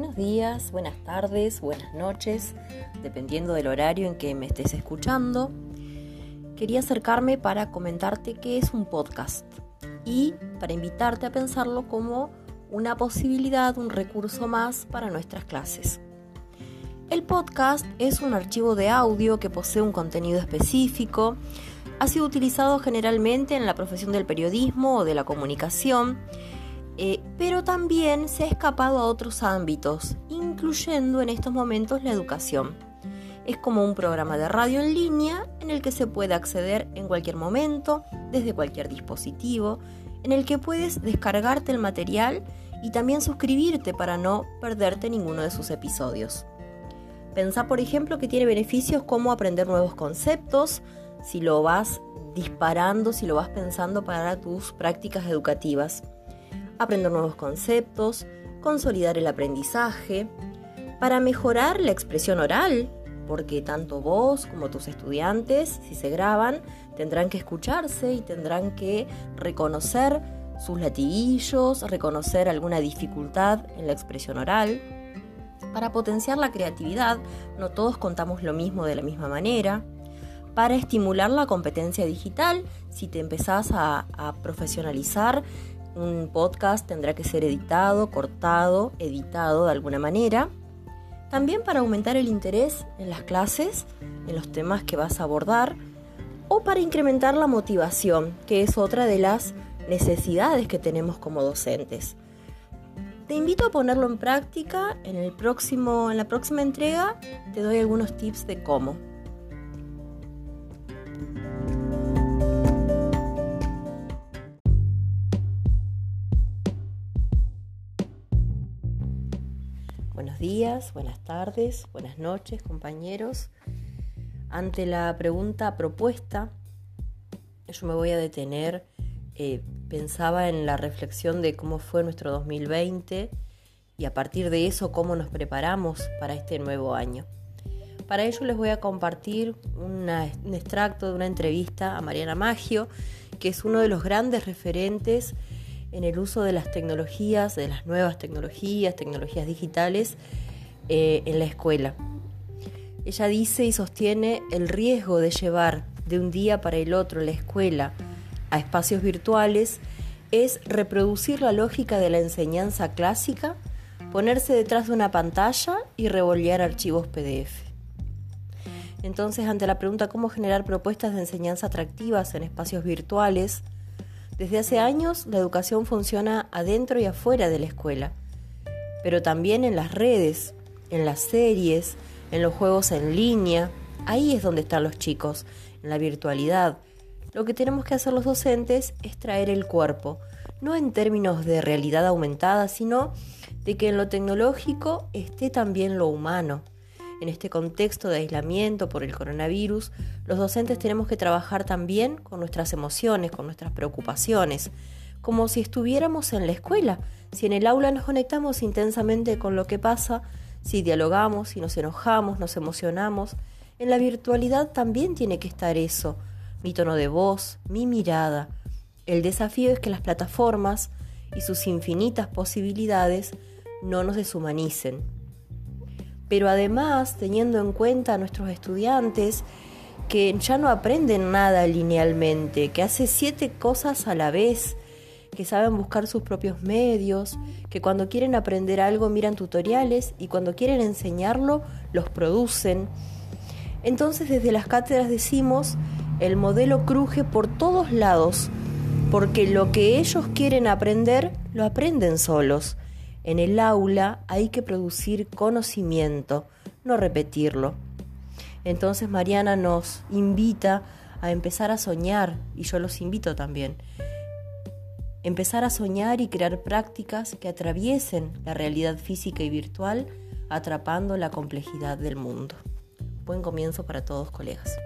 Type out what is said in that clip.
buenos días, buenas tardes, buenas noches, dependiendo del horario en que me estés escuchando. Quería acercarme para comentarte qué es un podcast y para invitarte a pensarlo como una posibilidad, un recurso más para nuestras clases. El podcast es un archivo de audio que posee un contenido específico, ha sido utilizado generalmente en la profesión del periodismo o de la comunicación, eh, pero también se ha escapado a otros ámbitos, incluyendo en estos momentos la educación. Es como un programa de radio en línea en el que se puede acceder en cualquier momento, desde cualquier dispositivo, en el que puedes descargarte el material y también suscribirte para no perderte ninguno de sus episodios. Pensá, por ejemplo, que tiene beneficios como aprender nuevos conceptos, si lo vas disparando, si lo vas pensando para tus prácticas educativas aprender nuevos conceptos, consolidar el aprendizaje, para mejorar la expresión oral, porque tanto vos como tus estudiantes, si se graban, tendrán que escucharse y tendrán que reconocer sus latiguillos, reconocer alguna dificultad en la expresión oral. Para potenciar la creatividad, no todos contamos lo mismo de la misma manera. Para estimular la competencia digital, si te empezás a, a profesionalizar, un podcast tendrá que ser editado, cortado, editado de alguna manera. También para aumentar el interés en las clases, en los temas que vas a abordar, o para incrementar la motivación, que es otra de las necesidades que tenemos como docentes. Te invito a ponerlo en práctica. En, el próximo, en la próxima entrega te doy algunos tips de cómo. Buenos días, buenas tardes, buenas noches, compañeros. Ante la pregunta propuesta, yo me voy a detener. Eh, pensaba en la reflexión de cómo fue nuestro 2020 y a partir de eso cómo nos preparamos para este nuevo año. Para ello les voy a compartir un extracto de una entrevista a Mariana Maggio, que es uno de los grandes referentes en el uso de las tecnologías, de las nuevas tecnologías, tecnologías digitales eh, en la escuela. Ella dice y sostiene el riesgo de llevar de un día para el otro la escuela a espacios virtuales es reproducir la lógica de la enseñanza clásica, ponerse detrás de una pantalla y revolver archivos PDF. Entonces, ante la pregunta cómo generar propuestas de enseñanza atractivas en espacios virtuales, desde hace años la educación funciona adentro y afuera de la escuela, pero también en las redes, en las series, en los juegos en línea. Ahí es donde están los chicos, en la virtualidad. Lo que tenemos que hacer los docentes es traer el cuerpo, no en términos de realidad aumentada, sino de que en lo tecnológico esté también lo humano. En este contexto de aislamiento por el coronavirus, los docentes tenemos que trabajar también con nuestras emociones, con nuestras preocupaciones, como si estuviéramos en la escuela, si en el aula nos conectamos intensamente con lo que pasa, si dialogamos, si nos enojamos, nos emocionamos. En la virtualidad también tiene que estar eso, mi tono de voz, mi mirada. El desafío es que las plataformas y sus infinitas posibilidades no nos deshumanicen, pero además teniendo en cuenta a nuestros estudiantes que ya no aprenden nada linealmente, que hacen siete cosas a la vez, que saben buscar sus propios medios, que cuando quieren aprender algo miran tutoriales y cuando quieren enseñarlo los producen. Entonces desde las cátedras decimos, el modelo cruje por todos lados, porque lo que ellos quieren aprender lo aprenden solos. En el aula hay que producir conocimiento, no repetirlo. Entonces Mariana nos invita a empezar a soñar, y yo los invito también. Empezar a soñar y crear prácticas que atraviesen la realidad física y virtual, atrapando la complejidad del mundo. Buen comienzo para todos, colegas.